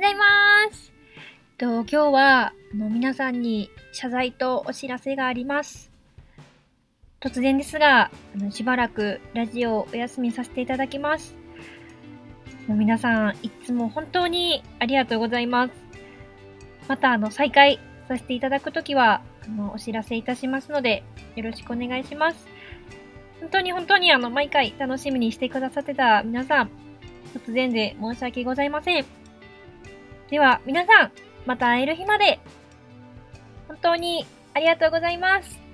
ございます。と今日はあの皆さんに謝罪とお知らせがあります。突然ですが、あのしばらくラジオをお休みさせていただきます。もう皆さん、いつも本当にありがとうございます。また、あの、再開させていただくときは、あの、お知らせいたしますので、よろしくお願いします。本当に本当にあの、毎回楽しみにしてくださってた皆さん、突然で申し訳ございません。では、皆さん、また会える日まで、本当にありがとうございます。